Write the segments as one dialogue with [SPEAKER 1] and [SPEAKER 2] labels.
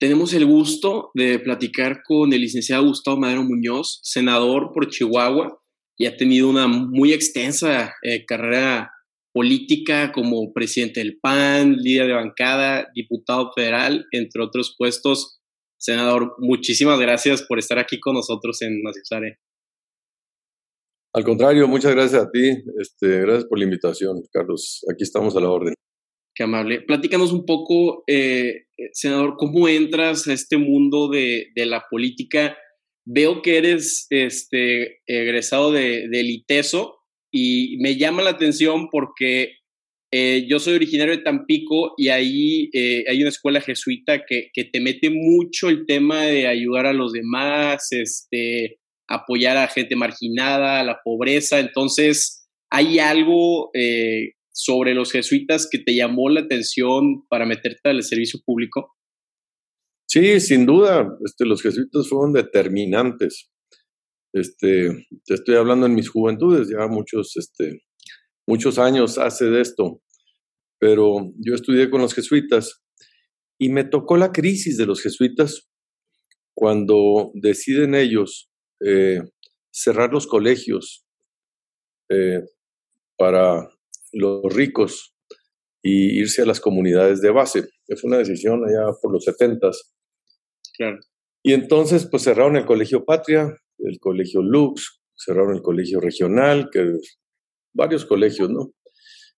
[SPEAKER 1] tenemos el gusto de platicar con el licenciado Gustavo Madero Muñoz, senador por Chihuahua, y ha tenido una muy extensa eh, carrera política como presidente del PAN, líder de bancada, diputado federal, entre otros puestos. Senador, muchísimas gracias por estar aquí con nosotros en Nacizare.
[SPEAKER 2] Al contrario, muchas gracias a ti. Este, gracias por la invitación, Carlos. Aquí estamos a la orden.
[SPEAKER 1] Amable. Platícanos un poco, eh, senador, cómo entras a este mundo de, la política. Veo que eres este, egresado de, del y me llama la atención porque eh, yo soy originario de Tampico y ahí eh, hay una escuela jesuita que, te mete mucho el tema de ayudar a los demás, este, apoyar a gente marginada, a la pobreza. Entonces, ¿hay algo eh, sobre los jesuitas que te llamó la atención para meterte al servicio público?
[SPEAKER 2] Sí, sin duda, este, los jesuitas fueron determinantes. Este, te estoy hablando en mis juventudes, ya muchos, este, muchos años hace de esto, pero yo estudié con los jesuitas y me tocó la crisis de los jesuitas cuando deciden ellos eh, cerrar los colegios eh, para los ricos y irse a las comunidades de base. Fue una decisión allá por los setentas.
[SPEAKER 1] Claro.
[SPEAKER 2] Y entonces, pues cerraron el Colegio Patria, el Colegio Lux, cerraron el Colegio Regional, que varios colegios, ¿no?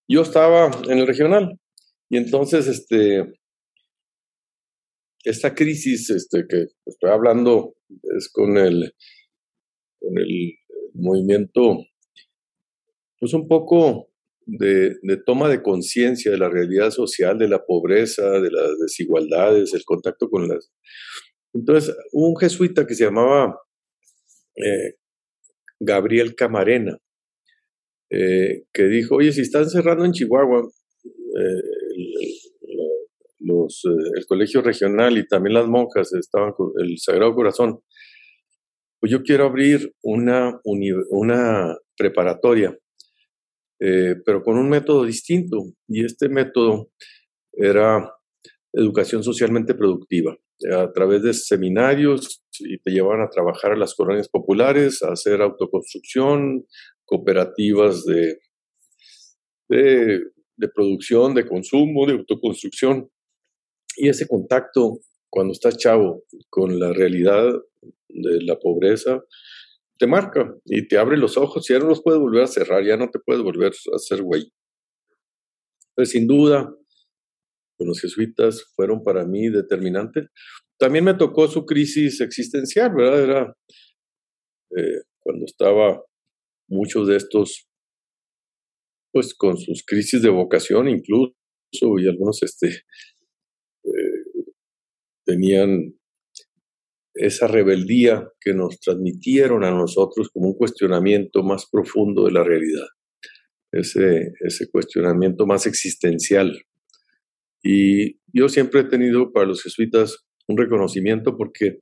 [SPEAKER 2] Yo estaba en el regional y entonces, este, esta crisis, este, que estoy hablando es con el, con el movimiento, pues un poco de, toma de conciencia de la realidad social, de la pobreza, de las desigualdades, el contacto con las... Entonces, un jesuita que se llamaba eh, Gabriel Camarena, eh, que dijo, oye, si están cerrando en Chihuahua eh, el colegio regional y también las monjas estaban el Sagrado Corazón, pues yo quiero abrir una, una preparatoria eh, pero con un método distinto. Y este método era educación socialmente productiva, a través de seminarios y te llevaban a trabajar a las colonias populares, a hacer autoconstrucción, cooperativas de, de, de producción, de consumo, de autoconstrucción. Y ese contacto, cuando estás chavo, con la realidad de la pobreza, te marca y te abre los ojos y ya no los puedes volver a cerrar, ya no te puedes volver a hacer güey. Pues sin duda, los jesuitas fueron para mí determinantes. También me tocó su crisis existencial, ¿verdad? Era eh, cuando estaba muchos de estos, pues con sus crisis de vocación incluso, y algunos este, eh, tenían esa rebeldía que nos transmitieron a nosotros como un cuestionamiento más profundo de la realidad, ese, ese cuestionamiento más existencial. Y yo siempre he tenido para los jesuitas un reconocimiento porque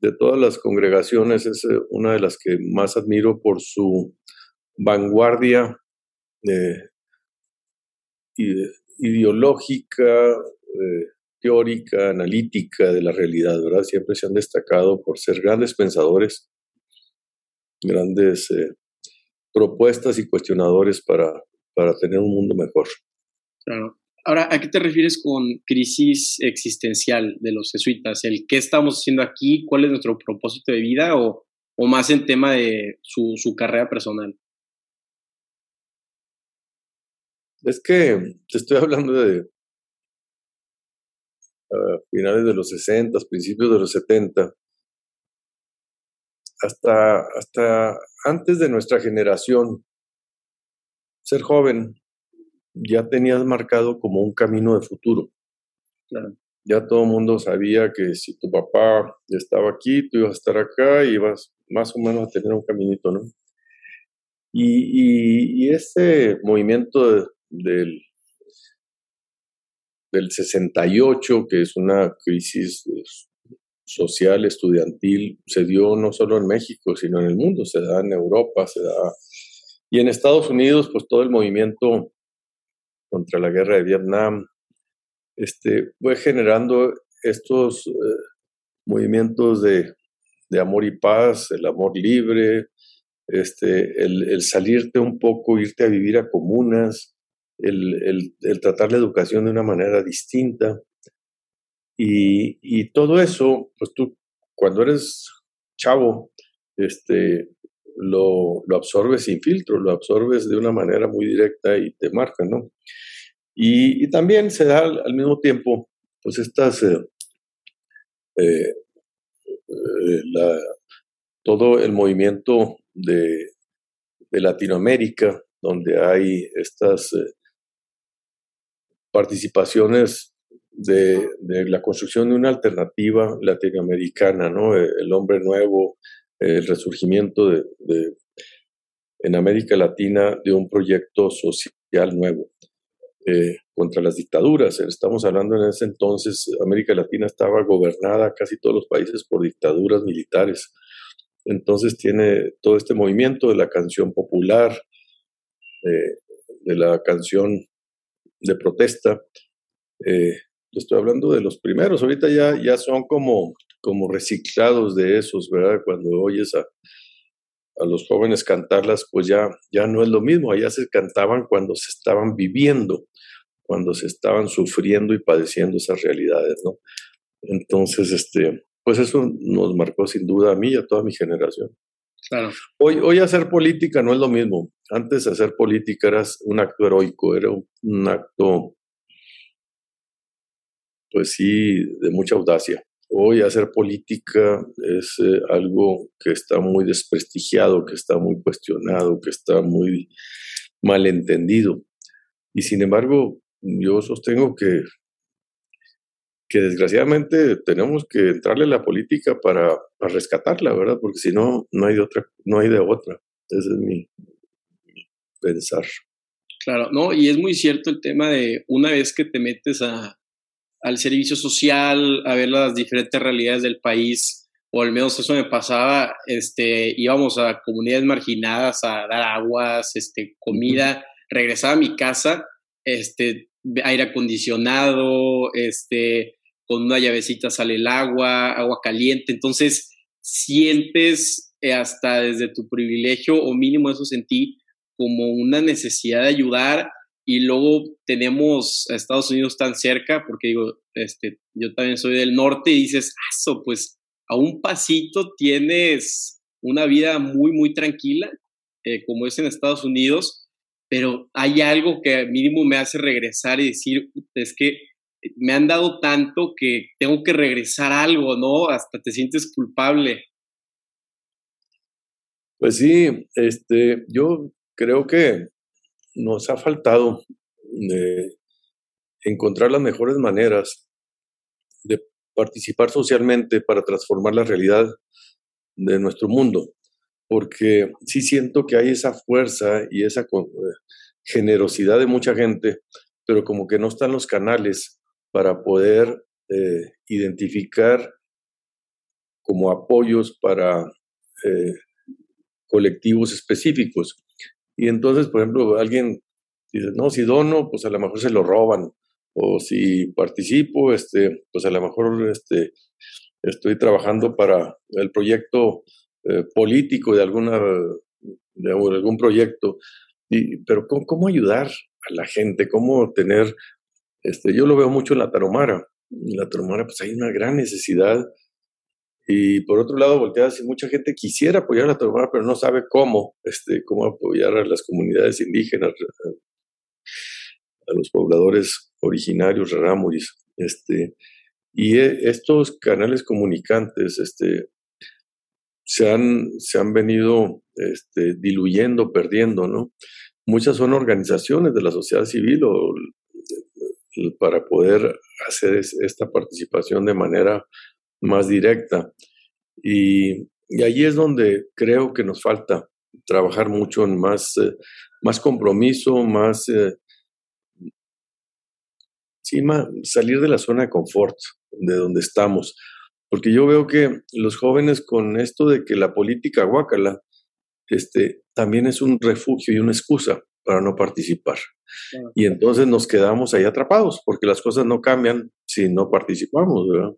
[SPEAKER 2] de todas las congregaciones es eh, una de las que más admiro por su vanguardia eh, ideológica, eh, teórica, analítica de la realidad, ¿verdad? Siempre se han destacado por ser grandes pensadores, grandes eh, propuestas y cuestionadores para, para tener un mundo mejor.
[SPEAKER 1] Claro. Ahora, ¿a qué te refieres con crisis existencial de los jesuitas? ¿El qué estamos haciendo aquí? ¿Cuál es nuestro propósito de vida? ¿O, o más en tema de su, su carrera personal?
[SPEAKER 2] Es que te estoy hablando de finales de los 60, principios de los 70, hasta, hasta antes de nuestra generación, ser joven ya tenías marcado como un camino de futuro. Ya todo el mundo sabía que si tu papá estaba aquí, tú ibas a estar acá y ibas más o menos a tener un caminito, ¿no? Y, y, ese movimiento del del 68, que es una crisis social, estudiantil, se dio no solo en México, sino en el mundo, se da en Europa, se da... Y en Estados Unidos, pues todo el movimiento contra la guerra de Vietnam, este, fue generando estos movimientos de, de, amor y paz, el amor libre, este, el, salirte un poco, irte a vivir a comunas, el, el, tratar la educación de una manera distinta. Y, y, todo eso, pues tú, cuando eres chavo, este, lo, lo, absorbes sin filtro, lo absorbes de una manera muy directa y te marca, ¿no? Y, y también se da al, mismo tiempo, pues estas, eh, eh, eh, todo el movimiento de, de, Latinoamérica, donde hay estas participaciones de, la construcción de una alternativa latinoamericana, ¿no? El hombre nuevo, el resurgimiento de, en América Latina de un proyecto social nuevo eh, contra las dictaduras. Estamos hablando en ese entonces, América Latina estaba gobernada casi todos los países por dictaduras militares. Entonces tiene todo este movimiento de la canción popular, eh, de la canción de protesta. Eh, estoy hablando de los primeros, ahorita ya, ya son como como reciclados de esos, ¿verdad? Cuando oyes a, a los jóvenes cantarlas, pues ya, ya no es lo mismo, allá se cantaban cuando se estaban viviendo, cuando se estaban sufriendo y padeciendo esas realidades, ¿no? Entonces, este, pues eso nos marcó sin duda a mí y a toda mi generación.
[SPEAKER 1] Claro.
[SPEAKER 2] Hoy, hoy hacer política no es lo mismo. Antes hacer política era un acto heroico, era un, acto, pues sí, de mucha audacia. Hoy hacer política es eh, algo que está muy desprestigiado, que está muy cuestionado, que está muy malentendido. Y sin embargo, yo sostengo que, que desgraciadamente tenemos que entrarle a la política para, para rescatarla, ¿verdad? Porque si no, no hay de otra, no hay de otra. Ese es mi pensar.
[SPEAKER 1] Claro, no, y es muy cierto el tema de una vez que te metes a, al servicio social, a ver las diferentes realidades del país, o al menos eso me pasaba, este, íbamos a comunidades marginadas a dar aguas, este, comida, regresaba a mi casa, este, aire acondicionado, este, con una llavecita sale el agua, agua caliente, entonces sientes eh, hasta desde tu privilegio, o mínimo eso sentí, como una necesidad de ayudar y luego tenemos a Estados Unidos tan cerca, porque digo, este, yo también soy del norte y dices, eso, pues a un pasito tienes una vida muy, muy tranquila, eh, como es en Estados Unidos, pero hay algo que mínimo me hace regresar y decir, es que me han dado tanto que tengo que regresar algo, ¿no? Hasta te sientes culpable.
[SPEAKER 2] Pues sí, este, yo creo que nos ha faltado encontrar las mejores maneras de participar socialmente para transformar la realidad de nuestro mundo, porque sí siento que hay esa fuerza y esa eh, generosidad de mucha gente, pero como que no están los canales para poder eh, identificar como apoyos para eh, colectivos específicos. Y entonces, por ejemplo, alguien dice, no, si dono, pues a lo mejor se lo roban. O si participo, este, pues a lo mejor este, estoy trabajando para el proyecto eh, político de, alguna, de algún proyecto. Y, pero ¿cómo, ¿cómo, ayudar a la gente? ¿Cómo tener, este, yo lo veo mucho en la Taromara. En la Taromara pues hay una gran necesidad y por otro lado, volteadas, y mucha gente quisiera apoyar a Tarahumara, pero no sabe cómo, este, cómo apoyar a las comunidades indígenas, a los pobladores originarios, rarámuris. Este, y e, estos canales comunicantes este, se, han, se han venido este, diluyendo, perdiendo, ¿no? Muchas son organizaciones de la sociedad civil o, para poder hacer esta participación de manera más directa. Y, y allí es donde creo que nos falta trabajar mucho en más, eh, más compromiso, más, eh, sí, más, salir de la zona de confort de donde estamos. Porque yo veo que los jóvenes con esto de que la política guacala, este, también es un refugio y una excusa para no participar. Y entonces nos quedamos ahí atrapados, porque las cosas no cambian si no participamos, ¿verdad?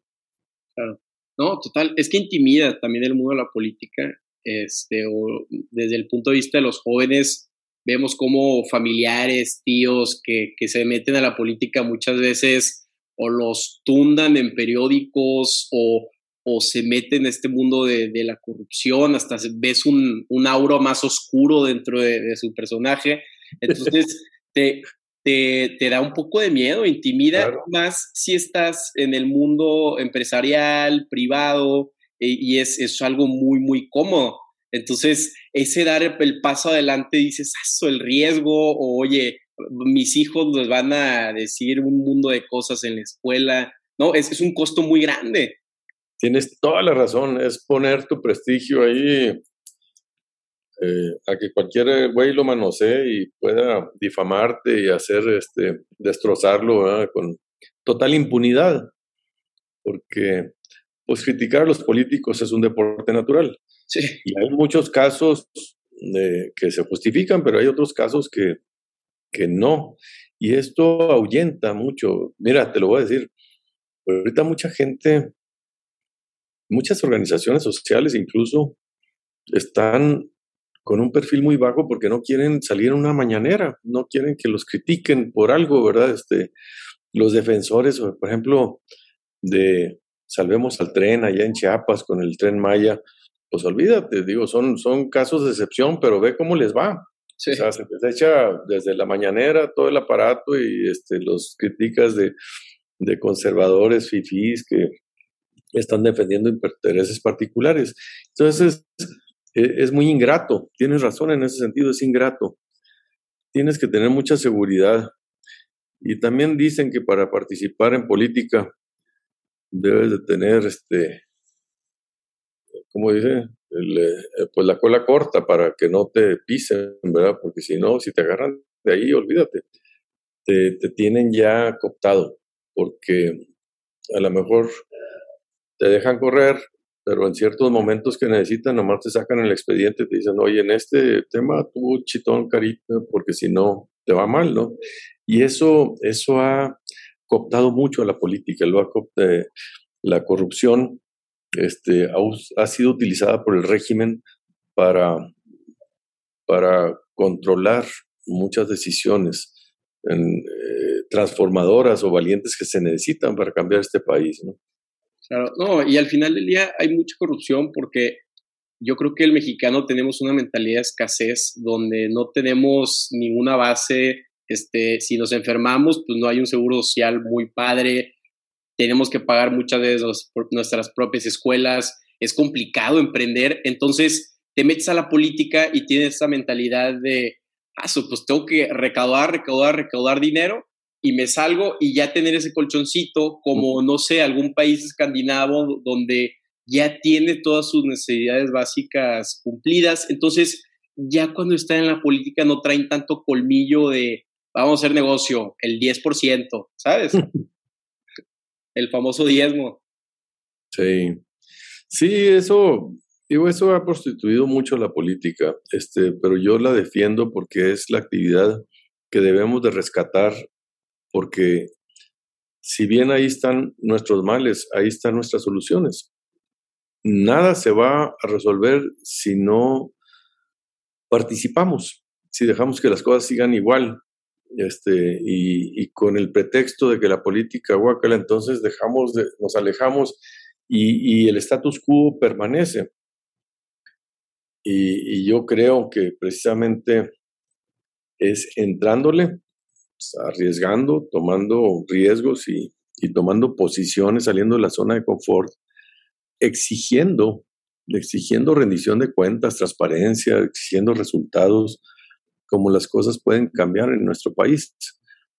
[SPEAKER 1] Claro. No, total. Es que intimida también el mundo de la política. Este, o desde el punto de vista de los jóvenes, vemos como familiares, tíos que, que se meten a la política muchas veces o los tundan en periódicos o, o se meten en este mundo de, de, la corrupción, hasta ves un, un aura más oscuro dentro de, de su personaje. Entonces, te, te, te, da un poco de miedo, intimida más si estás en el mundo empresarial, privado, e, y es, es algo muy, muy cómodo. Entonces, ese dar el paso adelante, dices, eso, el riesgo, o oye, mis hijos les van a decir un mundo de cosas en la escuela. No, es, es un costo muy grande.
[SPEAKER 2] Tienes toda la razón, es poner tu prestigio ahí eh, a que cualquier güey lo manosee y pueda difamarte y hacer, este, destrozarlo con total impunidad. Porque, pues, criticar a los políticos es un deporte natural.
[SPEAKER 1] Sí.
[SPEAKER 2] Y hay muchos casos de, que se justifican, pero hay otros casos que, que no. Y esto ahuyenta mucho. Mira, te lo voy a decir. Ahorita mucha gente, muchas organizaciones sociales incluso, están con un perfil muy bajo porque no quieren salir en una mañanera, no quieren que los critiquen por algo, ¿verdad? Este, los defensores, por ejemplo, de Salvemos al Tren allá en Chiapas con el tren Maya, pues olvídate, digo, son, son casos de excepción, pero ve cómo les va.
[SPEAKER 1] Sí.
[SPEAKER 2] O sea, se les echa desde la mañanera todo el aparato y este, los críticas de, de conservadores, fifís, que están defendiendo intereses particulares. Entonces, es muy ingrato, tienes razón en ese sentido, es ingrato. Tienes que tener mucha seguridad. Y también dicen que para participar en política debes de tener, este, ¿cómo dice? El, eh, pues la cola corta para que no te pisen, ¿verdad? Porque si no, si te agarran de ahí, olvídate. Te, te tienen ya cooptado, porque a lo mejor te dejan correr, pero en ciertos momentos que necesitan, nomás te sacan el expediente te dicen, oye, en este tema tú chitón carita, porque si no, te va mal, ¿no? Y eso, eso ha cooptado mucho a la política, lo ha cooptado, la corrupción este, ha, ha, sido utilizada por el régimen para, para controlar muchas decisiones eh, transformadoras o valientes que se necesitan para cambiar este país, ¿no?
[SPEAKER 1] Claro, no, y al final del día hay mucha corrupción porque yo creo que el mexicano tenemos una mentalidad de escasez donde no tenemos ninguna base, este, si nos enfermamos, pues no hay un seguro social muy padre, tenemos que pagar muchas veces nuestras propias escuelas, es complicado emprender, entonces te metes a la política y tienes esa mentalidad de, ah, pues tengo que recaudar, recaudar, recaudar dinero y me salgo y ya tener ese colchoncito como, no sé, algún país escandinavo donde ya tiene todas sus necesidades básicas cumplidas. Entonces, ya cuando están en la política no traen tanto colmillo de, vamos a hacer negocio, el 10%, ¿sabes? el famoso diezmo.
[SPEAKER 2] Sí. Sí, eso, digo, eso ha prostituido mucho la política, este, pero yo la defiendo porque es la actividad que debemos de rescatar porque si bien ahí están nuestros males, ahí están nuestras soluciones. Nada se va a resolver si no participamos, si dejamos que las cosas sigan igual, este, y, con el pretexto de que la política guacala, entonces dejamos de, nos alejamos y, el status quo permanece. Y yo creo que precisamente es entrándole arriesgando, tomando riesgos y, y tomando posiciones, saliendo de la zona de confort, exigiendo, exigiendo rendición de cuentas, transparencia, exigiendo resultados, como las cosas pueden cambiar en nuestro país.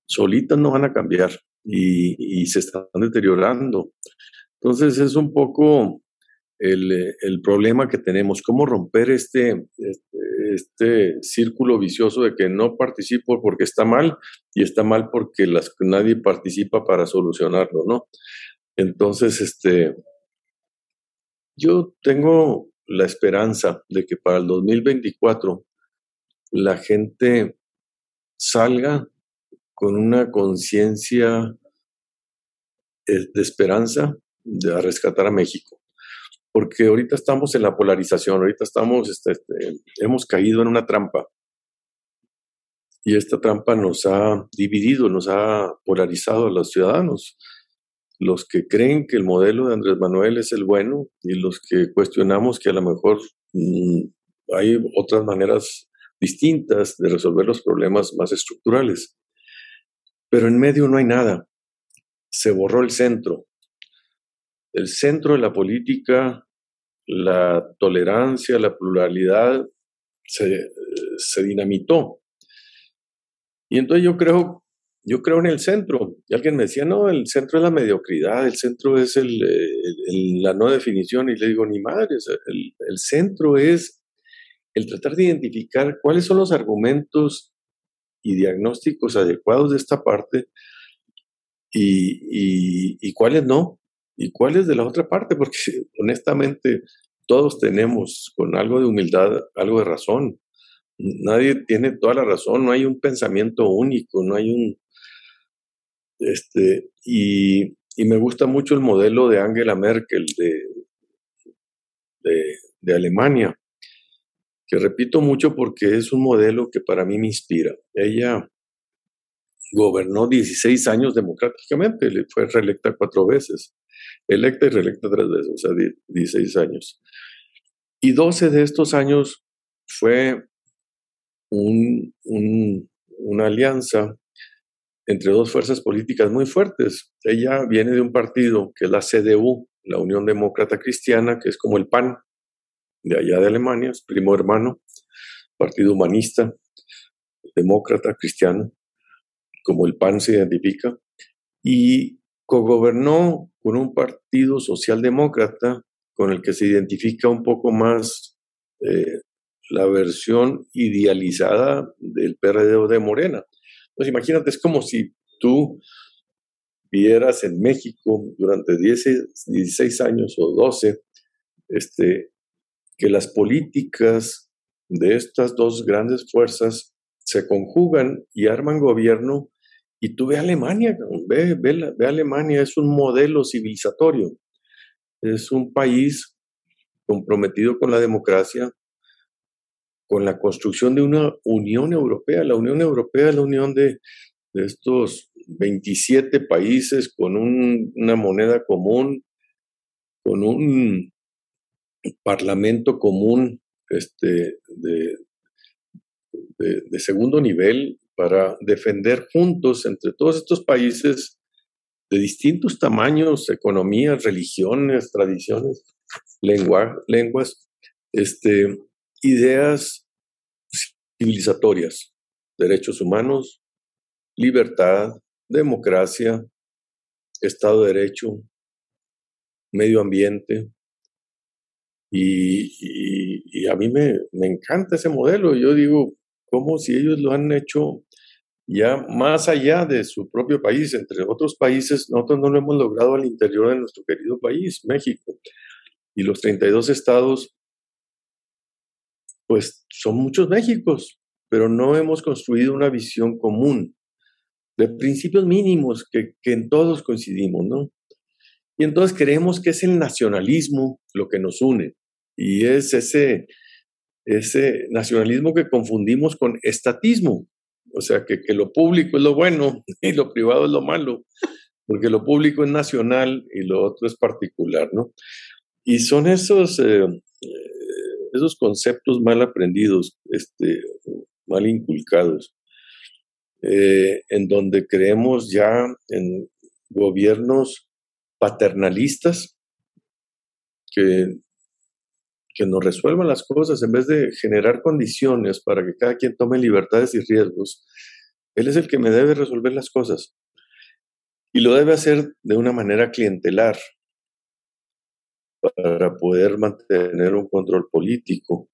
[SPEAKER 2] Solitas no van a cambiar y, y se están deteriorando. Entonces es un poco el, el, problema que tenemos, cómo romper este, este, este, círculo vicioso de que no participo porque está mal y está mal porque las, nadie participa para solucionarlo, ¿no? Entonces, este, yo tengo la esperanza de que para el 2024 la gente salga con una conciencia de esperanza de rescatar a México. Porque ahorita estamos en la polarización, ahorita estamos, este, este, hemos caído en una trampa. Y esta trampa nos ha dividido, nos ha polarizado a los ciudadanos. Los que creen que el modelo de Andrés Manuel es el bueno y los que cuestionamos que a lo mejor mm, hay otras maneras distintas de resolver los problemas más estructurales. Pero en medio no hay nada. Se borró el centro. El centro de la política, la tolerancia, la pluralidad, se, se dinamitó. Y entonces yo creo, yo creo en el centro. Y alguien me decía, no, el centro es la mediocridad, el centro es el, la no definición. Y le digo, ni madre, el, el centro es el tratar de identificar cuáles son los argumentos y diagnósticos adecuados de esta parte y, cuáles no, y cuáles de la otra parte, porque honestamente todos tenemos con algo de humildad algo de razón. Nadie tiene toda la razón, no hay un pensamiento único, no hay un... Este, y, me gusta mucho el modelo de Angela Merkel de, de Alemania, que repito mucho porque es un modelo que para mí me inspira. Ella gobernó 16 años democráticamente, fue reelecta cuatro veces, electa y reelecta tres veces, o sea, 16 años. Y 12 de estos años fue una alianza entre dos fuerzas políticas muy fuertes. Ella viene de un partido que es la CDU, la Unión Demócrata Cristiana, que es como el PAN, de allá de Alemania, es primo hermano, partido humanista, demócrata, cristiano, como el PAN se identifica, y cogobernó con un partido socialdemócrata con el que se identifica un poco más eh, la versión idealizada del PRD de Morena. Pues imagínate, es como si tú vieras en México durante 10, 16 años o 12 este, que las políticas de estas dos grandes fuerzas se conjugan y arman gobierno. Y tú ve Alemania, ve, ve, ve Alemania, es un modelo civilizatorio, es un país comprometido con la democracia, con la construcción de una Unión Europea. La Unión Europea es la unión de, estos 27 países con una moneda común, con un parlamento común este, de, segundo nivel para defender juntos entre todos estos países de distintos tamaños, economías, religiones, tradiciones, lenguas, este, ideas civilizatorias, derechos humanos, libertad, democracia, Estado de Derecho, medio ambiente, y, a mí me, me, encanta ese modelo. Yo digo, como si ellos lo han hecho ya más allá de su propio país, entre otros países, nosotros no lo hemos logrado al interior de nuestro querido país, México. Y los 32 estados, pues son muchos Méxicos, pero no hemos construido una visión común de principios mínimos que, que en todos coincidimos, ¿no? Y entonces creemos que es el nacionalismo lo que nos une. Y es ese, ese nacionalismo que confundimos con estatismo. O sea, que, que, lo público es lo bueno y lo privado es lo malo, porque lo público es nacional y lo otro es particular, ¿no? Y son esos, eh, esos conceptos mal aprendidos, este, mal inculcados, eh, en donde creemos ya en gobiernos paternalistas que, que nos resuelvan las cosas en vez de generar condiciones para que cada quien tome libertades y riesgos. Él es el que me debe resolver las cosas. Y lo debe hacer de una manera clientelar para poder mantener un control político,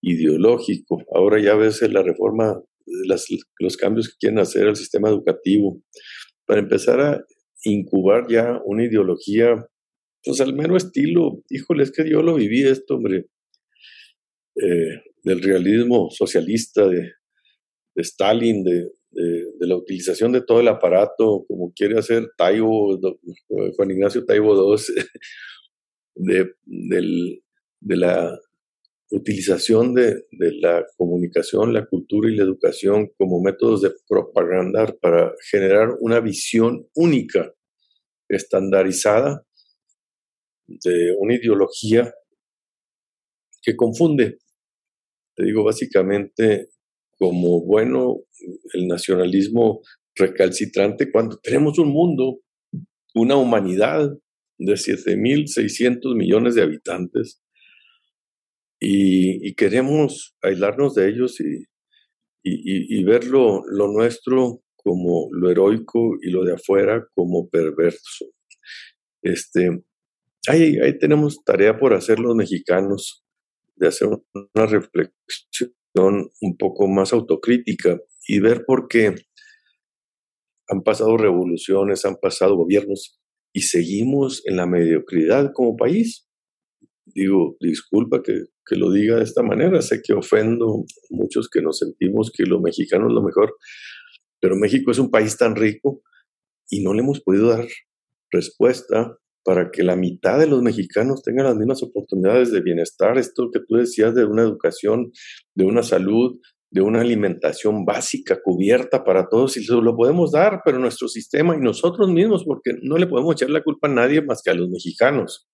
[SPEAKER 2] ideológico. Ahora ya ves la reforma, los cambios que quieren hacer al sistema educativo, para empezar a incubar ya una ideología, pues al mero estilo, híjole, es que yo lo viví esto, hombre, eh, del realismo socialista, de, Stalin, de, la utilización de todo el aparato, como quiere hacer Taibo, Juan Ignacio Taibo II, de, de la utilización de, de, la comunicación, la cultura y la educación como métodos de propaganda para generar una visión única, estandarizada, de una ideología que confunde. Te digo, básicamente, como bueno, el nacionalismo recalcitrante cuando tenemos un mundo, una humanidad de 7.600 millones de habitantes y, queremos aislarnos de ellos y, y, ver lo, nuestro como lo heroico y lo de afuera como perverso. Este, ahí, ahí tenemos tarea por hacer los mexicanos, de hacer una reflexión un poco más autocrítica y ver por qué han pasado revoluciones, han pasado gobiernos y seguimos en la mediocridad como país. Digo, disculpa que, que lo diga de esta manera, sé que ofendo a muchos que nos sentimos que lo mexicano es lo mejor, pero México es un país tan rico y no le hemos podido dar respuesta para que la mitad de los mexicanos tengan las mismas oportunidades de bienestar, esto que tú decías de una educación, de una salud, de una alimentación básica cubierta para todos y lo podemos dar, pero nuestro sistema y nosotros mismos, porque no le podemos echar la culpa a nadie más que a los mexicanos.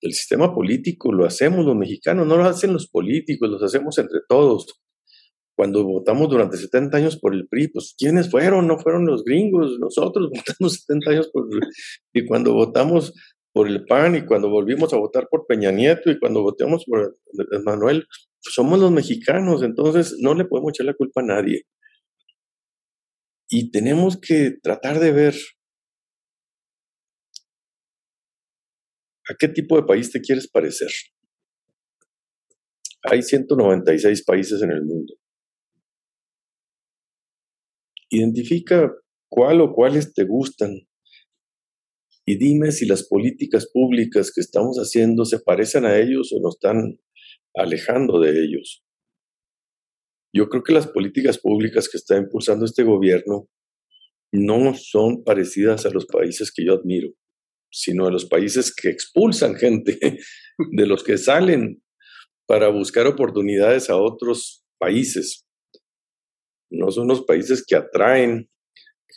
[SPEAKER 2] El sistema político lo hacemos los mexicanos, no lo hacen los políticos, los hacemos entre todos cuando votamos durante 70 años por el PRI, pues ¿quiénes fueron? No fueron los gringos, nosotros votamos 70 años por el Y cuando votamos por el PAN y cuando volvimos a votar por Peña Nieto y cuando votamos por Manuel, pues, somos los mexicanos, entonces no le podemos echar la culpa a nadie. Y tenemos que tratar de ver a qué tipo de país te quieres parecer. Hay 196 países en el mundo. Identifica cuál o cuáles te gustan y dime si las políticas públicas que estamos haciendo se parecen a ellos o nos están alejando de ellos. Yo creo que las políticas públicas que está impulsando este gobierno no son parecidas a los países que yo admiro, sino a los países que expulsan gente, de los que salen para buscar oportunidades a otros países no son los países que atraen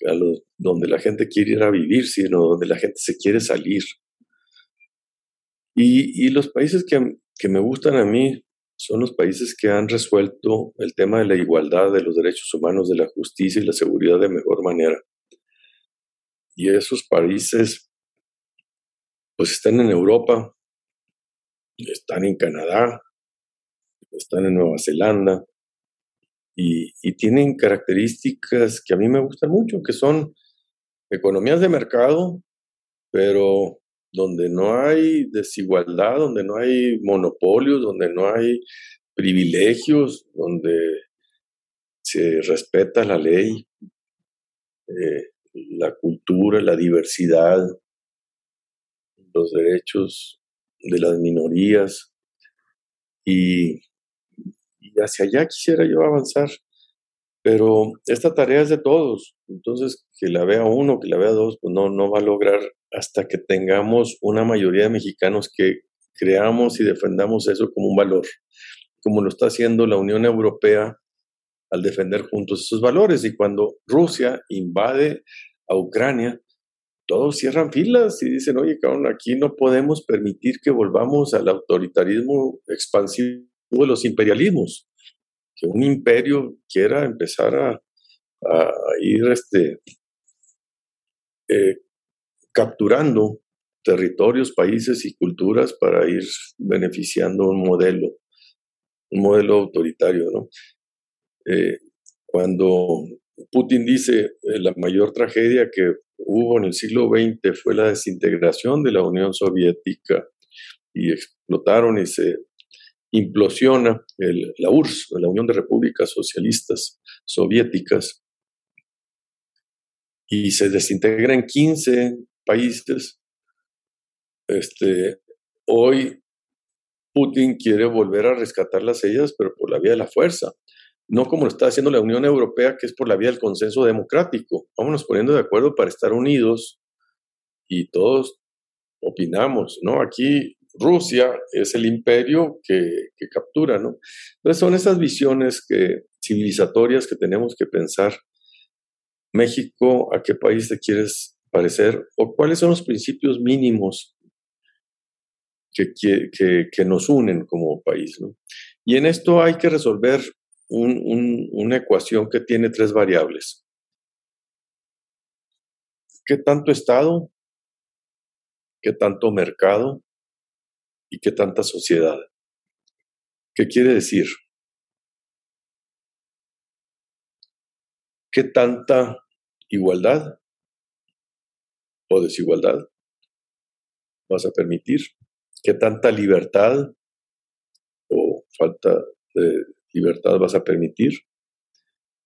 [SPEAKER 2] a los, donde la gente quiere ir a vivir, sino donde la gente se quiere salir. Y, los países que, que me gustan a mí son los países que han resuelto el tema de la igualdad, de los derechos humanos, de la justicia y la seguridad de mejor manera. Y esos países, pues están en Europa, están en Canadá, están en Nueva Zelanda, y, tienen características que a mí me gustan mucho, que son economías de mercado, pero donde no hay desigualdad, donde no hay monopolios, donde no hay privilegios, donde se respeta la ley, eh, la cultura, la diversidad, los derechos de las minorías. Y y hacia allá quisiera yo avanzar. Pero esta tarea es de todos, entonces que la vea uno, que la vea dos, pues no, no va a lograr hasta que tengamos una mayoría de mexicanos que creamos y defendamos eso como un valor, como lo está haciendo la Unión Europea al defender juntos esos valores. Y cuando Rusia invade a Ucrania, todos cierran filas y dicen, oye, cabrón, aquí no podemos permitir que volvamos al autoritarismo expansivo de los imperialismos, que un imperio quiera empezar a, ir este, eh, capturando territorios, países y culturas para ir beneficiando un modelo, un modelo autoritario. ¿no? Eh, cuando Putin dice eh, la mayor tragedia que hubo en el siglo XX fue la desintegración de la Unión Soviética y explotaron y se implosiona la URSS, la Unión de Repúblicas Socialistas Soviéticas, y se desintegra en 15 países. Este, hoy Putin quiere volver a rescatar las ellas, pero por la vía de la fuerza. no como lo está haciendo la Unión Europea, que es por la vía del consenso democrático. Vámonos poniendo de acuerdo para estar unidos y todos opinamos, ¿no? Aquí Rusia es el imperio que, que captura, ¿no? Entonces son esas visiones que, civilizatorias que tenemos que pensar. México, ¿a qué país te quieres parecer? ¿O cuáles son los principios mínimos que, que, que nos unen como país? ¿no? Y en esto hay que resolver una ecuación que tiene tres variables. ¿Qué tanto Estado? ¿Qué tanto mercado? ¿Y qué tanta sociedad? ¿Qué quiere decir? ¿Qué tanta igualdad o desigualdad vas a permitir? ¿Qué tanta libertad o falta de libertad vas a permitir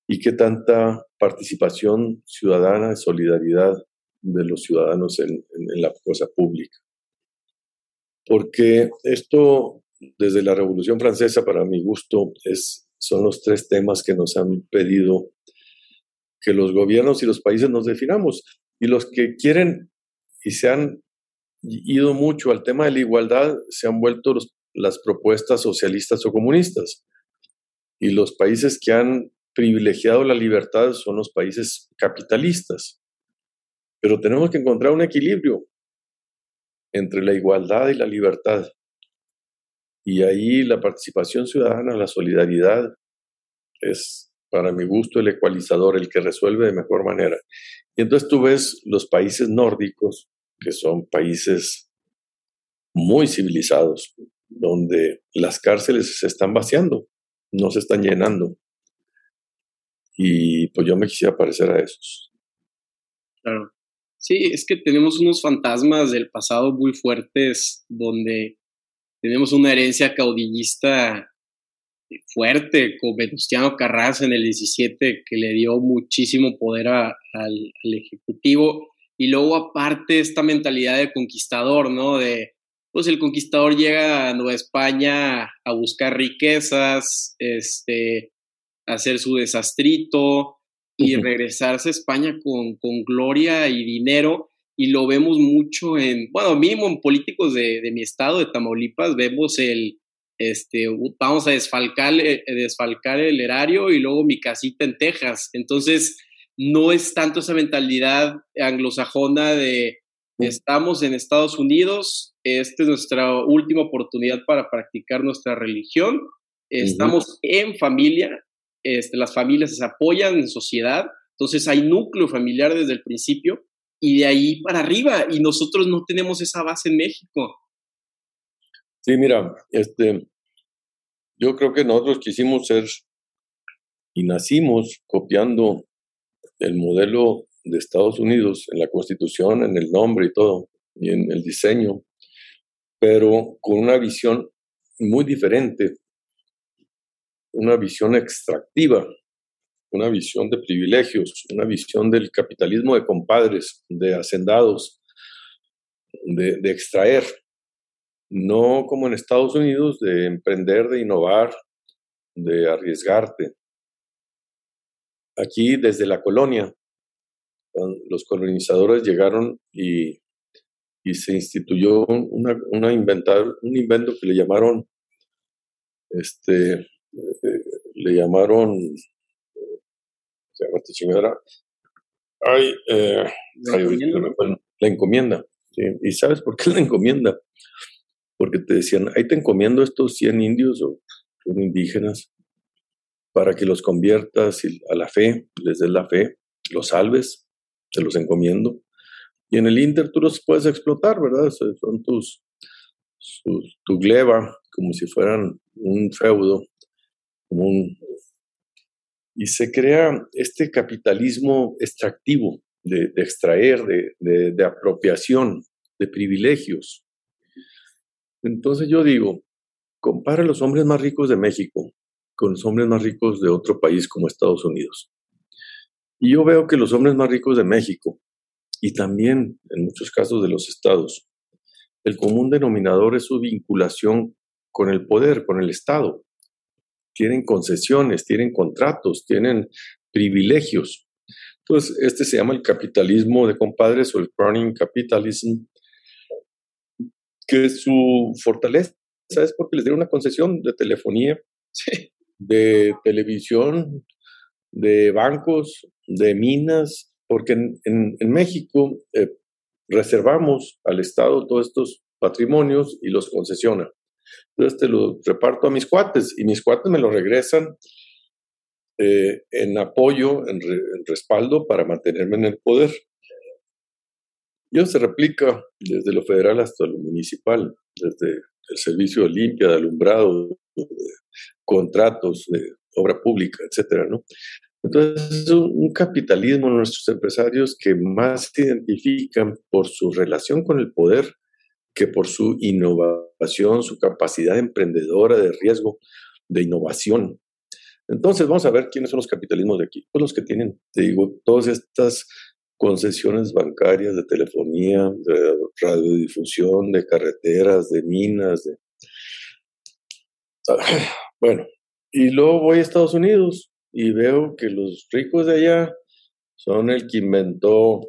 [SPEAKER 2] y qué tanta participación ciudadana, solidaridad de los ciudadanos en, la cosa pública. Porque esto, desde la Revolución Francesa, para mi gusto, es, son los tres temas que nos han pedido que los gobiernos y los países nos definamos. Y los que quieren y se han ido mucho al tema de la igualdad se han vuelto las propuestas socialistas o comunistas. Y los países que han privilegiado la libertad son los países capitalistas. Pero tenemos que encontrar un equilibrio entre la igualdad y la libertad. Y ahí la participación ciudadana, la solidaridad, es para mi gusto el ecualizador, el que resuelve de mejor manera. Y entonces tú ves los países nórdicos, que son países muy civilizados, donde las cárceles se están vaciando no se están llenando. Y pues yo me quisiera parecer a esos.
[SPEAKER 1] Claro. Sí, es que tenemos unos fantasmas del pasado muy fuertes donde tenemos una herencia caudillista fuerte con Venustiano Carranza en el 17 que le dio muchísimo poder al, al, Ejecutivo y luego aparte esta mentalidad de conquistador, ¿no? De pues el conquistador llega a Nueva España a buscar riquezas, este, hacer su desastrito y regresarse a España con, con, gloria y dinero. Y lo vemos mucho en, bueno, mínimo en políticos de, de mi estado, de Tamaulipas, vemos el, este, vamos a desfalcar, eh, desfalcar el erario y luego mi casita en Texas. Entonces, no es tanto esa mentalidad anglosajona de estamos en Estados Unidos, esta es nuestra última oportunidad para practicar nuestra religión. Estamos en familia, este, las familias se apoyan en sociedad, entonces hay núcleo familiar desde el principio y de ahí para arriba, y nosotros no tenemos esa base en México.
[SPEAKER 2] Sí, mira, este, yo creo que nosotros quisimos ser y nacimos copiando el modelo de Estados Unidos en la constitución, en el nombre y todo, y en el diseño pero con una visión muy diferente, una visión extractiva, una visión de privilegios, una visión del capitalismo de compadres, de hacendados, de, extraer, no como en Estados Unidos, de emprender, de innovar, de arriesgarte. Aquí, desde la colonia, los colonizadores llegaron y se instituyó una inventar, un invento que le llamaron, este, eh, le llamaron, se llama esta chingadera, ay, eh, la encomienda. ¿Y sabes por qué la encomienda? Porque te decían, ahí te encomiendo estos 100 indios o indígenas para que los conviertas a la fe, les des la fe, los salves, te los encomiendo. Y en el Inter tú los puedes explotar, ¿verdad? Son tus, tu gleba, como si fueran un feudo, como un... Y se crea este capitalismo extractivo de, extraer, de, de apropiación, de privilegios. Entonces yo digo, compara los hombres más ricos de México con los hombres más ricos de otro país como Estados Unidos. Y yo veo que los hombres más ricos de México y también en muchos casos de los estados. El común denominador es su vinculación con el poder, con el Estado. Tienen concesiones, tienen contratos, tienen privilegios. Entonces, este se llama el capitalismo de compadres o el crowning capitalism, que su fortaleza es porque les dieron una concesión de telefonía, de televisión, de bancos, de minas, porque en, México eh, reservamos al Estado todos estos patrimonios y los concesiona. Entonces te lo reparto a mis cuates y mis cuates me lo regresan eh, en apoyo, en, respaldo para mantenerme en el poder. Y eso se replica desde lo federal hasta lo municipal, desde el servicio de limpia, de alumbrado, de contratos de obra pública, etcétera, ¿no? Entonces, es un capitalismo nuestros empresarios que más se identifican por su relación con el poder que por su innovación, su capacidad emprendedora de riesgo, de innovación. Entonces, vamos a ver quiénes son los capitalismos de aquí. Pues los que tienen, te digo, todas estas concesiones bancarias, de telefonía, de radiodifusión, de carreteras, de minas, de... Bueno, y luego voy a Estados Unidos y veo que los ricos de allá son el que inventó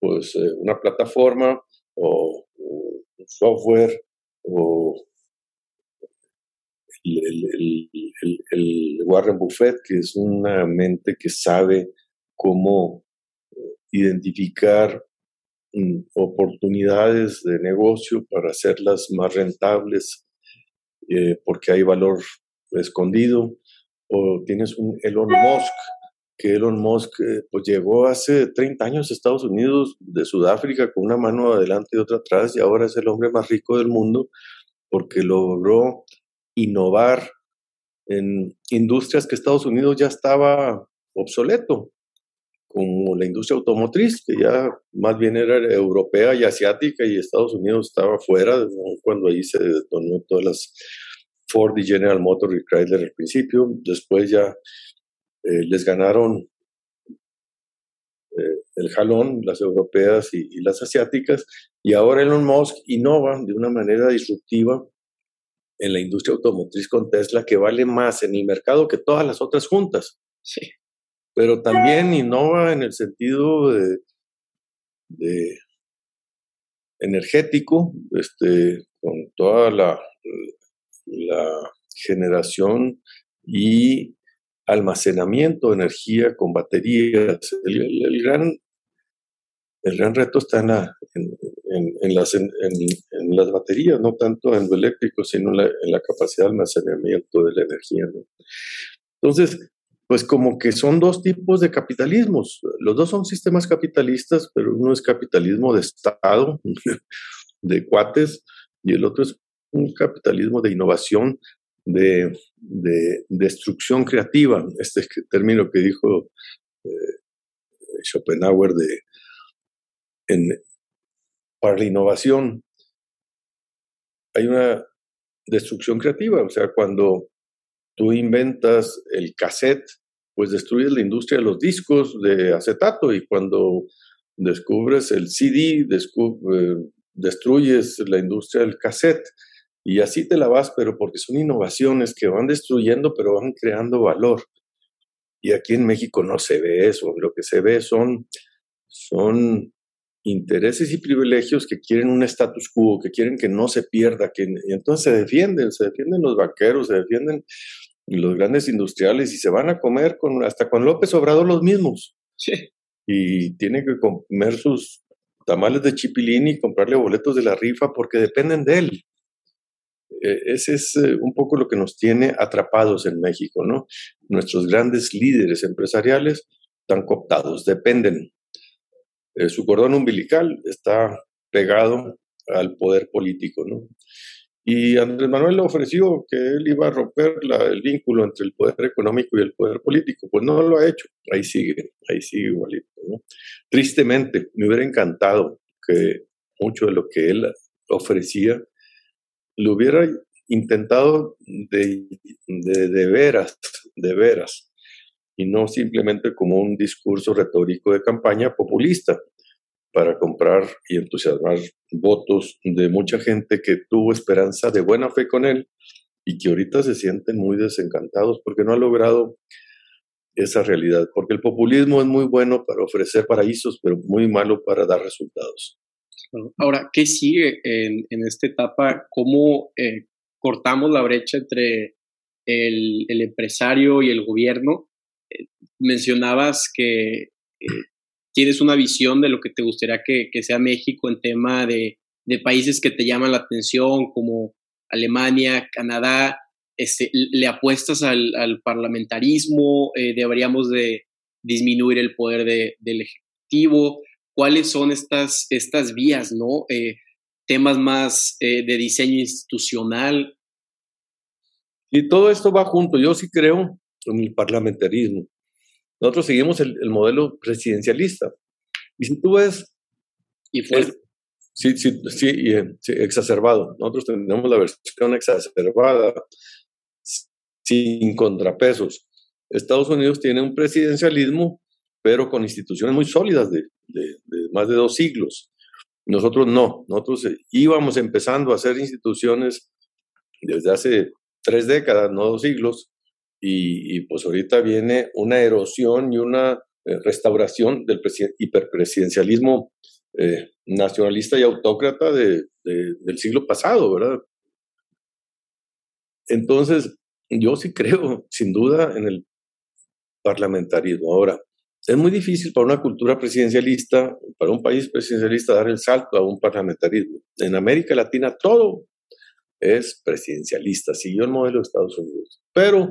[SPEAKER 2] pues eh, una plataforma o, software o el, Warren Buffett, que es una mente que sabe cómo identificar mm, oportunidades de negocio para hacerlas más rentables eh, porque hay valor escondido o tienes un Elon Musk, que Elon Musk eh, pues llegó hace 30 años a Estados Unidos de Sudáfrica con una mano adelante y otra atrás y ahora es el hombre más rico del mundo porque logró innovar en industrias que Estados Unidos ya estaba obsoleto, como la industria automotriz, que ya más bien era europea y asiática y Estados Unidos estaba fuera, cuando ahí se detonó todas las Ford y General Motors y Chrysler al principio, después ya eh, les ganaron eh, el jalón, las europeas y, las asiáticas, y ahora Elon Musk innova de una manera disruptiva en la industria automotriz con Tesla, que vale más en el mercado que todas las otras juntas. Sí. Pero también innova en el sentido de, de energético, este, con toda la, la generación y almacenamiento de energía con baterías. El, gran, el gran reto está en, en, las, en, las baterías, no tanto en lo eléctrico, sino en la, capacidad de almacenamiento de la energía. Entonces, pues como que son dos tipos de capitalismos. Los dos son sistemas capitalistas, pero uno es capitalismo de Estado, de cuates, y el otro es un capitalismo de innovación, de, destrucción creativa, este término que dijo eh, Schopenhauer de, en, para la innovación. Hay una destrucción creativa, o sea, cuando tú inventas el cassette, pues destruyes la industria de los discos de acetato y cuando descubres el CD, eh, destruyes la industria del cassette y así te la vas, pero porque son innovaciones que van destruyendo, pero van creando valor. Y aquí en México no se ve eso. Lo que se ve son, son intereses y privilegios que quieren un status quo, que quieren que no se pierda, que y entonces se defienden, se defienden los banqueros, se defienden los grandes industriales y se van a comer con hasta con López Obrador los mismos. Sí. Y tienen que comer sus tamales de chipilín y comprarle boletos de la rifa porque dependen de él. E, ese es eh, un poco lo que nos tiene atrapados en México, ¿no? Nuestros grandes líderes empresariales están cooptados, dependen. Eh, su cordón umbilical está pegado al poder político, ¿no? Y Andrés Manuel le ofreció que él iba a romper el vínculo entre el poder económico y el poder político. Pues no lo ha hecho. Ahí sigue, ahí sigue igualito. ¿no? Tristemente, me hubiera encantado que mucho de lo que él ofrecía lo hubiera intentado de, de, veras, de veras, y no simplemente como un discurso retórico de campaña populista para comprar y entusiasmar votos de mucha gente que tuvo esperanza de buena fe con él y que ahorita se sienten muy desencantados porque no ha logrado esa realidad, porque el populismo es muy bueno para ofrecer paraísos, pero muy malo para dar resultados.
[SPEAKER 1] Ahora, ¿qué sigue en, esta etapa? ¿Cómo eh, cortamos la brecha entre el, empresario y el gobierno? Eh, mencionabas que eh, tienes una visión de lo que te gustaría que, sea México en tema de, de, países que te llaman la atención, como Alemania, Canadá. Este, ¿Le apuestas al, parlamentarismo? ¿Deberíamos de disminuir el poder del Ejecutivo? Cuáles son estas, estas vías, ¿no? Eh, temas más eh, de diseño institucional.
[SPEAKER 2] Y todo esto va junto. Yo sí creo en el parlamentarismo. Nosotros seguimos el, modelo presidencialista. Y si tú ves...
[SPEAKER 1] Y fue...
[SPEAKER 2] sí, sí, sí, sí, exacerbado. Nosotros tenemos la versión exacerbada, sin contrapesos. Estados Unidos tiene un presidencialismo, pero con instituciones muy sólidas de, de, más de dos siglos. Nosotros no, nosotros eh, íbamos empezando a hacer instituciones desde hace tres décadas, no dos siglos, y, pues ahorita viene una erosión y una eh, restauración del hiperpresidencialismo eh, nacionalista y autócrata del siglo pasado, ¿verdad? Entonces, yo sí creo, sin duda, en el parlamentarismo. Ahora, es muy difícil para una cultura presidencialista, para un país presidencialista, dar el salto a un parlamentarismo. En América Latina todo es presidencialista, siguió el modelo de Estados Unidos, pero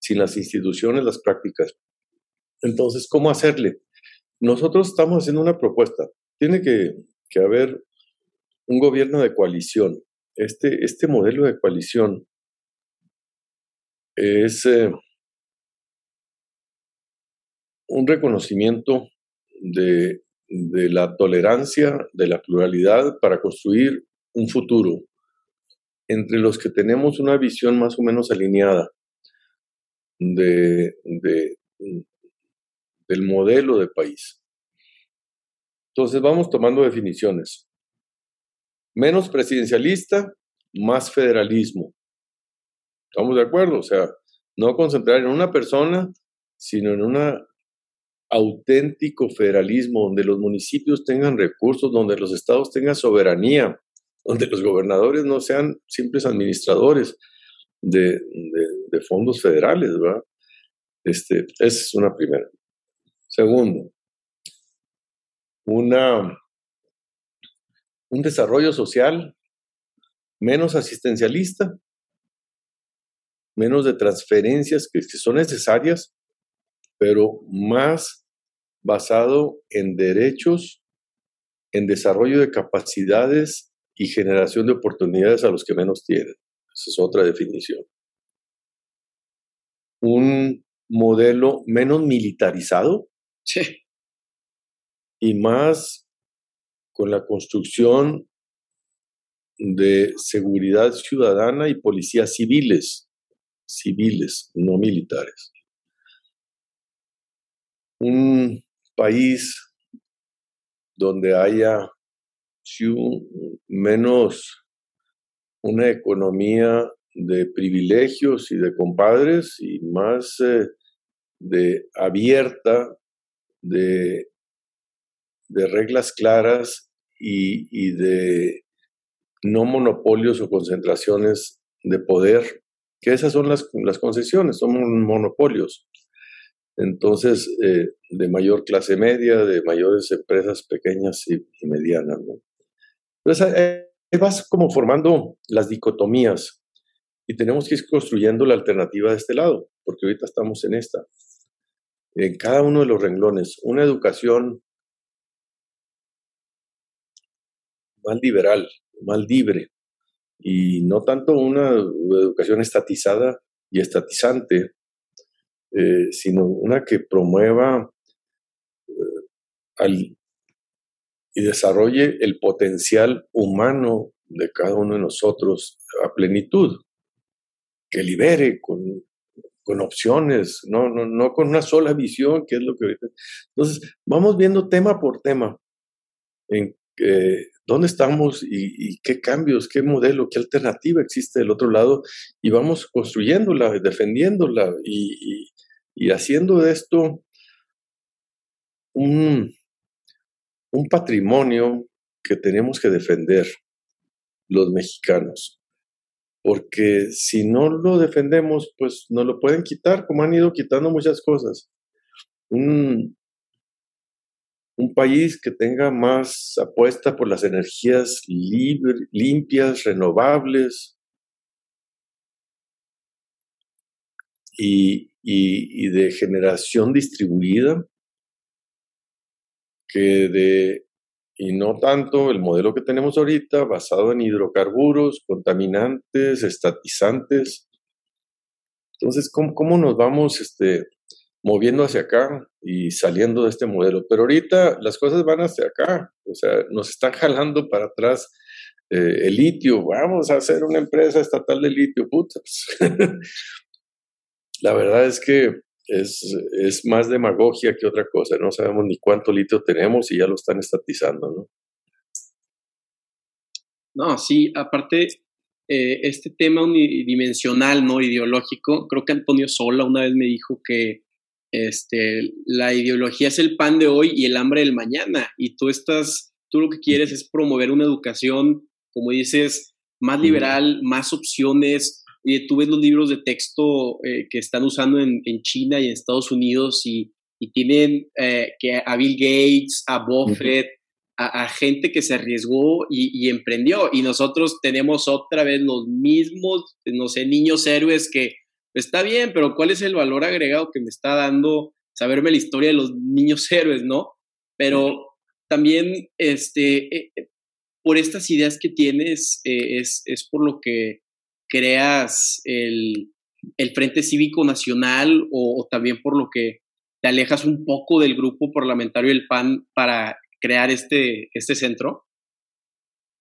[SPEAKER 2] sin las instituciones, las prácticas. Entonces, ¿cómo hacerle? Nosotros estamos haciendo una propuesta. Tiene que, haber un gobierno de coalición. Este, este modelo de coalición es... Eh, un reconocimiento de, la tolerancia, de la pluralidad para construir un futuro entre los que tenemos una visión más o menos alineada de, del modelo de país. Entonces vamos tomando definiciones. Menos presidencialista, más federalismo. ¿Estamos de acuerdo? O sea, no concentrar en una persona, sino en una auténtico federalismo, donde los municipios tengan recursos, donde los estados tengan soberanía, donde los gobernadores no sean simples administradores de, fondos federales, ¿verdad? Este, esa es una primera. Segundo, una, un desarrollo social menos asistencialista, menos de transferencias que son necesarias, pero más basado en derechos, en desarrollo de capacidades y generación de oportunidades a los que menos tienen. Esa es otra definición. Un modelo menos militarizado y más con la construcción de seguridad ciudadana y policías civiles, civiles, no militares. Un país donde haya menos una economía de privilegios y de compadres y más eh, de abierta, de, de reglas claras y, y, de no monopolios o concentraciones de poder, que esas son las, las concesiones, son monopolios entonces eh, de mayor clase media, de mayores empresas pequeñas y, medianas. Entonces ahí vas como formando las dicotomías y tenemos que ir construyendo la alternativa de este lado, porque ahorita estamos en esta. En cada uno de los renglones, una educación más liberal, más libre, y no tanto una educación estatizada y estatizante, eh, sino una que promueva eh, y desarrolle el potencial humano de cada uno de nosotros a plenitud, que libere con, opciones, no, no, no con una sola visión, que es lo que. Entonces, vamos viendo tema por tema en dónde estamos y, qué cambios, qué modelo, qué alternativa existe del otro lado y vamos construyéndola, defendiéndola y haciendo de esto un, un patrimonio que tenemos que defender los mexicanos. Porque si no lo defendemos, pues nos lo pueden quitar, como han ido quitando muchas cosas. Un, un país que tenga más apuesta por las energías limpias, renovables y, y, de generación distribuida, que de, y no tanto el modelo que tenemos ahorita, basado en hidrocarburos, contaminantes, estatizantes. Entonces, ¿cómo, cómo nos vamos este, moviendo hacia acá y saliendo de este modelo. Pero ahorita las cosas van hacia acá, o sea, nos están jalando para atrás eh, el litio, vamos a hacer una empresa estatal de litio, putas. La verdad es que es, es, más demagogia que otra cosa, no sabemos ni cuánto litio tenemos y ya lo están estatizando, ¿no?
[SPEAKER 1] No, sí, aparte, eh, este tema unidimensional, ¿no? Ideológico, creo que Antonio Sola una vez me dijo que este, la ideología es el pan de hoy y el hambre del mañana. Y tú estás, tú lo que quieres es promover una educación, como dices, más liberal, más opciones. Y tú ves los libros de texto eh, que están usando en, China y en Estados Unidos y, tienen eh, que a Bill Gates, a Buffett, a, gente que se arriesgó y, y, emprendió. Y nosotros tenemos otra vez los mismos, no sé, niños héroes que está bien, pero ¿cuál es el valor agregado que me está dando saberme la historia de los niños héroes, no? Pero también, este, eh, eh, por estas ideas que tienes, eh, es, es, por lo que creas el, el Frente Cívico Nacional o, también por lo que te alejas un poco del grupo parlamentario del PAN para crear este, este centro?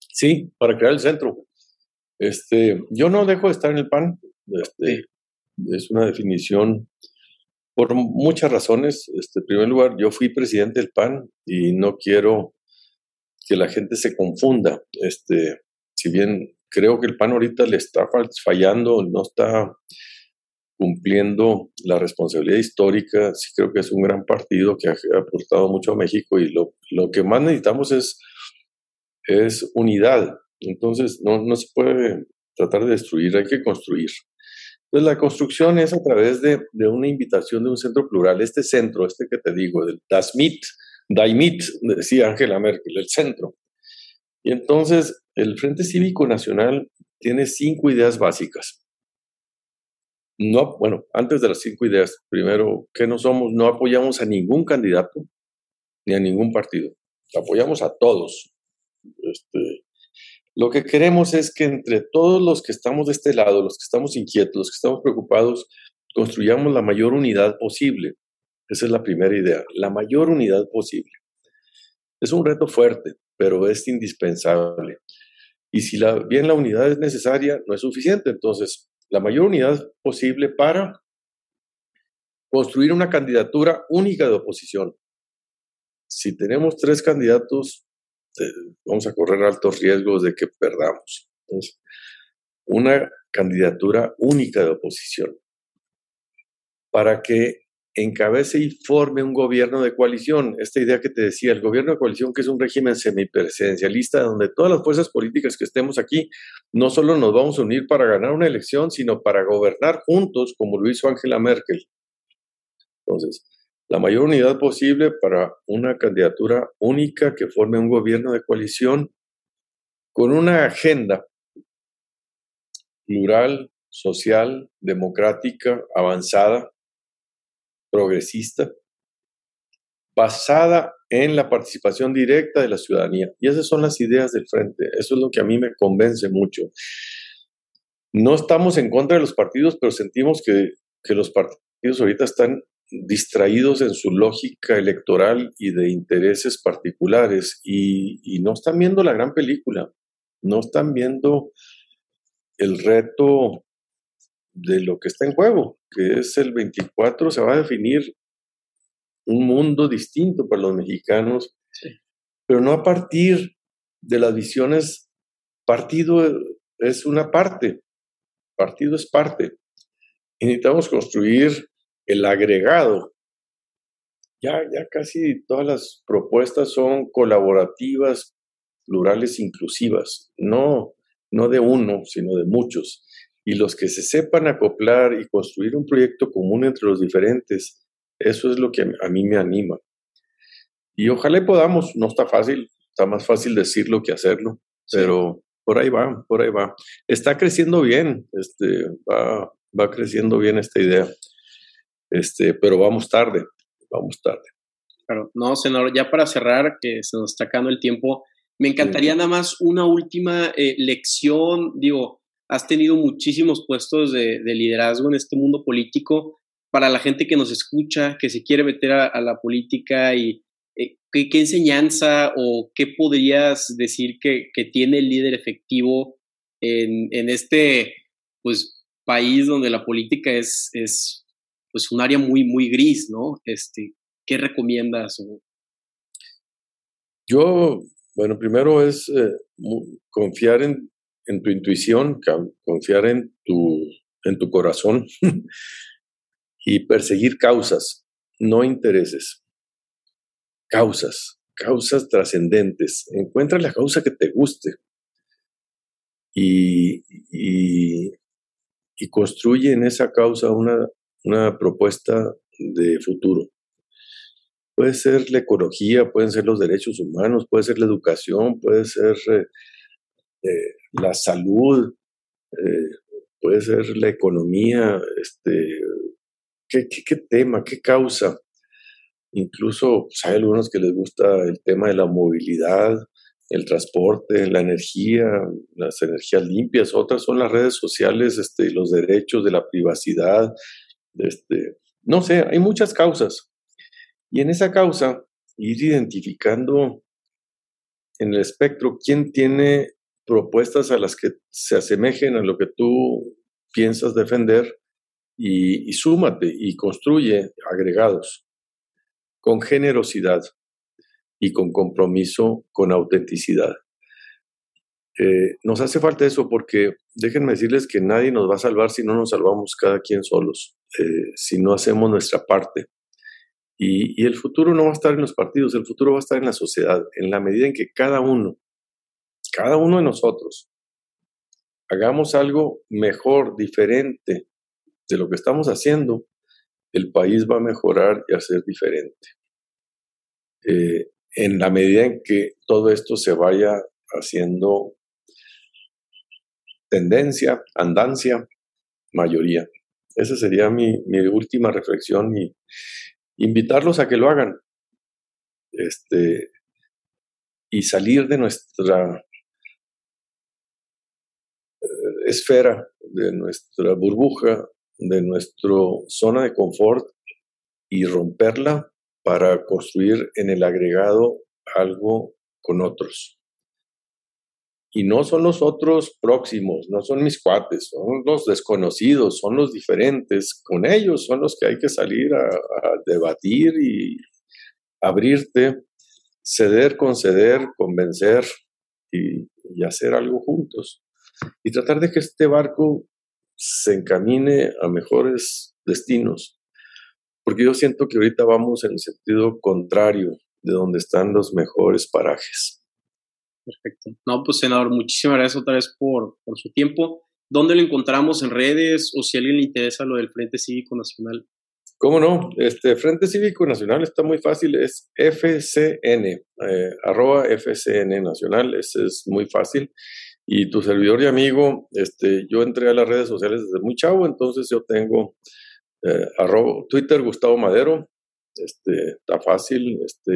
[SPEAKER 2] Sí, para crear el centro. Este, yo no dejo de estar en el PAN. Este, es una definición por muchas razones. Este, en primer lugar, yo fui presidente del PAN y no quiero que la gente se confunda. Este, si bien creo que el PAN ahorita le está fallando, no está cumpliendo la responsabilidad histórica, sí creo que es un gran partido que ha aportado mucho a México y lo, lo que más necesitamos es, es unidad. Entonces, no, no se puede tratar de destruir, hay que construir. Entonces, la construcción es a través de, una invitación de un centro plural. Este centro, este que te digo, del Das Mit, Daimit, decía Angela Merkel, el centro. Y entonces, el Frente Cívico Nacional tiene cinco ideas básicas. No, bueno, antes de las cinco ideas, primero, que no somos? No apoyamos a ningún candidato ni a ningún partido. Apoyamos a todos. Este, lo que queremos es que entre todos los que estamos de este lado, los que estamos inquietos, los que estamos preocupados, construyamos la mayor unidad posible. Esa es la primera idea, la mayor unidad posible. Es un reto fuerte, pero es indispensable. Y si la, bien la unidad es necesaria, no es suficiente. Entonces, la mayor unidad posible para construir una candidatura única de oposición. Si tenemos tres candidatos, vamos a correr altos riesgos de que perdamos. una candidatura única de oposición para que encabece y forme un gobierno de coalición. Esta idea que te decía, el gobierno de coalición, que es un régimen semipresidencialista, donde todas las fuerzas políticas que estemos aquí no solo nos vamos a unir para ganar una elección, sino para gobernar juntos, como lo hizo Angela Merkel. Entonces, la mayor unidad posible para una candidatura única que forme un gobierno de coalición con una agenda plural, social, democrática, avanzada, progresista, basada en la participación directa de la ciudadanía. Y esas son las ideas del frente. Eso es lo que a mí me convence mucho. No estamos en contra de los partidos, pero sentimos que, que los partidos ahorita están distraídos en su lógica electoral y de intereses particulares y, no están viendo la gran película, no están viendo el reto de lo que está en juego, que es el 24, se va a definir un mundo distinto para los mexicanos, pero no a partir de las visiones, partido es una parte, partido es parte. Y necesitamos construir el agregado. Ya, ya casi todas las propuestas son colaborativas, plurales, inclusivas, no, no de uno, sino de muchos. Y los que se sepan acoplar y construir un proyecto común entre los diferentes, eso es lo que a mí me anima. Y ojalá podamos, no está fácil, está más fácil decirlo que hacerlo, pero por ahí va, por ahí va. Está creciendo bien, este, va, va creciendo bien esta idea, este, pero vamos tarde, vamos tarde.
[SPEAKER 1] Claro, no, senador, ya para cerrar, que se nos está acabando el tiempo, me encantaría nada más una última eh, lección, digo, has tenido muchísimos puestos de, liderazgo en este mundo político. Para la gente que nos escucha, que se quiere meter a, la política y eh, ¿qué, enseñanza o qué podrías decir que, tiene el líder efectivo en, este pues, país donde la política es, es pues, un área muy, muy gris, ¿no? Este, ¿Qué recomiendas?
[SPEAKER 2] Yo, bueno, primero es eh, confiar en, en tu intuición, confiar en tu, en tu corazón y perseguir causas, no intereses. Causas, causas trascendentes. Encuentra la causa que te guste y, y, construye en esa causa una, una propuesta de futuro. Puede ser la ecología, pueden ser los derechos humanos, puede ser la educación, puede ser eh, la salud, eh, puede ser la economía, este, ¿qué, qué, tema, qué causa? Incluso pues, hay algunos que les gusta el tema de la movilidad, el transporte, la energía, las energías limpias, otras son las redes sociales, este, los derechos de la privacidad, este, no sé, hay muchas causas. Y en esa causa, ir identificando en el espectro quién tiene propuestas a las que se asemejen a lo que tú piensas defender y, súmate y construye agregados con generosidad y con compromiso, con autenticidad. Eh, nos hace falta eso porque déjenme decirles que nadie nos va a salvar si no nos salvamos cada quien solos, eh, si no hacemos nuestra parte. y, el futuro no va a estar en los partidos, el futuro va a estar en la sociedad, en la medida en que cada uno cada uno de nosotros hagamos algo mejor, diferente de lo que estamos haciendo, el país va a mejorar y a ser diferente. Eh, en la medida en que todo esto se vaya haciendo tendencia, andancia, mayoría. Esa sería mi, mi última reflexión y invitarlos a que lo hagan. Este, y salir de nuestra esfera, de nuestra burbuja, de nuestra zona de confort y romperla para construir en el agregado algo con otros. Y no son los otros próximos, no son mis cuates, son los desconocidos, son los diferentes. Con ellos son los que hay que salir a, debatir y abrirte, ceder, conceder, convencer y hacer algo juntos y tratar de que este barco se encamine a mejores destinos. Porque yo siento que ahorita vamos en el sentido contrario de donde están los mejores parajes.
[SPEAKER 1] Perfecto. No, pues senador, muchísimas gracias otra vez por, por su tiempo. ¿Dónde lo encontramos en redes o si a alguien le interesa lo del Frente Cívico Nacional?
[SPEAKER 2] ¿Cómo no? Este Frente Cívico Nacional está muy fácil, es FCN, eh, arroba FCN Nacional, ese es muy fácil. Y tu servidor y amigo, este, yo entré a las redes sociales desde muy chavo, entonces yo tengo eh, Twitter Gustavo Madero, este, está fácil, este,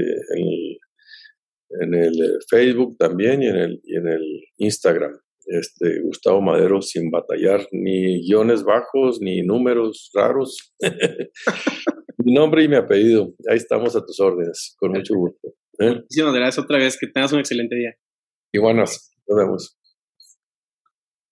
[SPEAKER 2] en el, eh, Facebook también y en el, y en el Instagram. Este, Gustavo Madero sin batallar ni guiones bajos ni números raros. mi nombre y mi apellido. Ahí estamos a tus órdenes, con mucho gusto.
[SPEAKER 1] ¿eh? Muchísimas gracias otra vez. Que tengas un excelente día.
[SPEAKER 2] Y buenas, nos vemos.